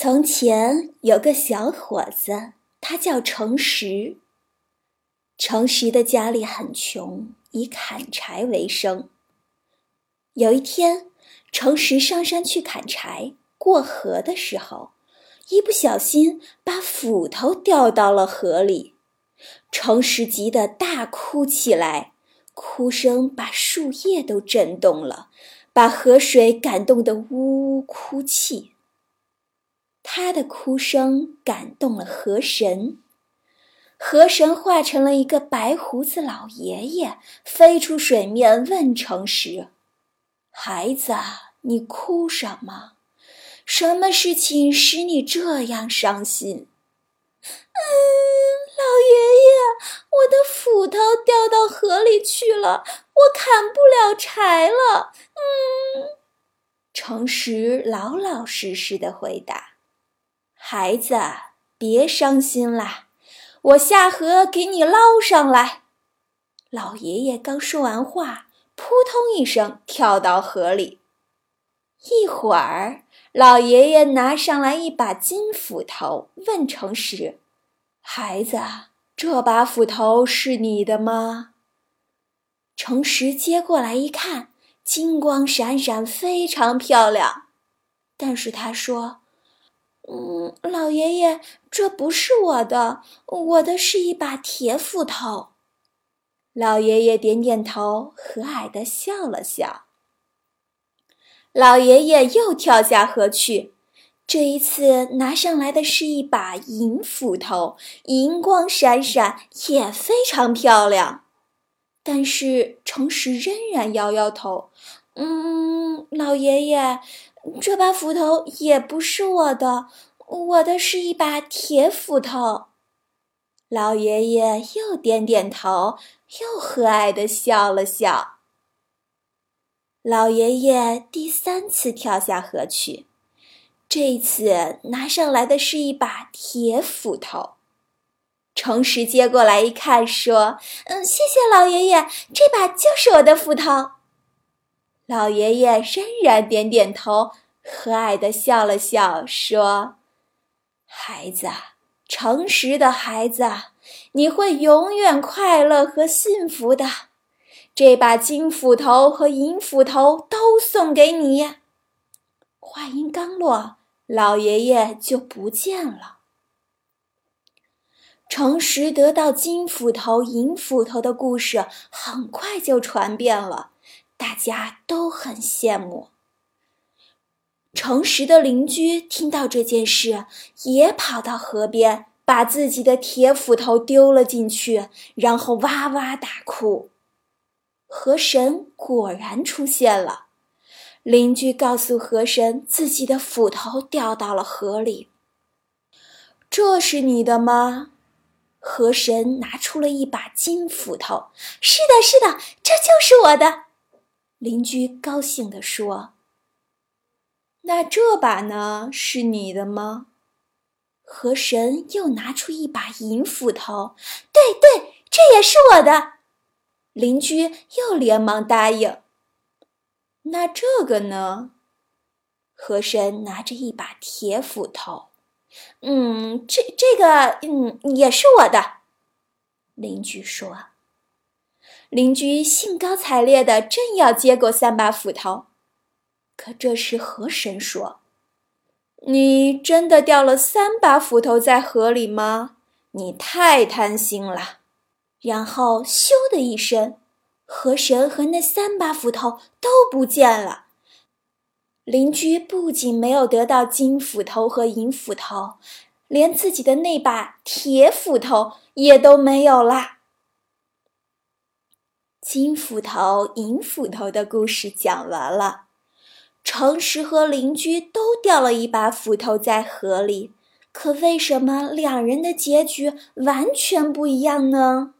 从前有个小伙子，他叫诚实。诚实的家里很穷，以砍柴为生。有一天，诚实上山去砍柴，过河的时候，一不小心把斧头掉到了河里。诚实急得大哭起来，哭声把树叶都震动了，把河水感动得呜呜哭泣。他的哭声感动了河神，河神化成了一个白胡子老爷爷，飞出水面问诚实：“孩子，你哭什么？什么事情使你这样伤心？”“嗯，老爷爷，我的斧头掉到河里去了，我砍不了柴了。”“嗯。”诚实老老实实的回答。孩子，别伤心啦，我下河给你捞上来。老爷爷刚说完话，扑通一声跳到河里。一会儿，老爷爷拿上来一把金斧头，问诚实：“孩子，这把斧头是你的吗？”诚实接过来一看，金光闪闪，非常漂亮。但是他说。嗯，老爷爷，这不是我的，我的是一把铁斧头。老爷爷点点头，和蔼的笑了笑。老爷爷又跳下河去，这一次拿上来的是一把银斧头，银光闪闪，也非常漂亮。但是诚实仍然摇摇头。嗯，老爷爷。这把斧头也不是我的，我的是一把铁斧头。老爷爷又点点头，又和蔼的笑了笑。老爷爷第三次跳下河去，这次拿上来的是一把铁斧头。诚实接过来一看，说：“嗯，谢谢老爷爷，这把就是我的斧头。”老爷爷仍然点点头，和蔼的笑了笑，说：“孩子，诚实的孩子，你会永远快乐和幸福的。这把金斧头和银斧头都送给你。”话音刚落，老爷爷就不见了。诚实得到金斧头、银斧头的故事很快就传遍了。大家都很羡慕。诚实的邻居听到这件事，也跑到河边，把自己的铁斧头丢了进去，然后哇哇大哭。河神果然出现了，邻居告诉河神，自己的斧头掉到了河里。这是你的吗？河神拿出了一把金斧头。是的，是的，这就是我的。邻居高兴地说：“那这把呢？是你的吗？”河神又拿出一把银斧头。“对对，这也是我的。”邻居又连忙答应。“那这个呢？”河神拿着一把铁斧头。“嗯，这这个，嗯，也是我的。”邻居说。邻居兴高采烈的正要接过三把斧头，可这时河神说：“你真的掉了三把斧头在河里吗？你太贪心了。”然后咻的一声，河神和那三把斧头都不见了。邻居不仅没有得到金斧头和银斧头，连自己的那把铁斧头也都没有啦。金斧头、银斧头的故事讲完了，诚实和邻居都掉了一把斧头在河里，可为什么两人的结局完全不一样呢？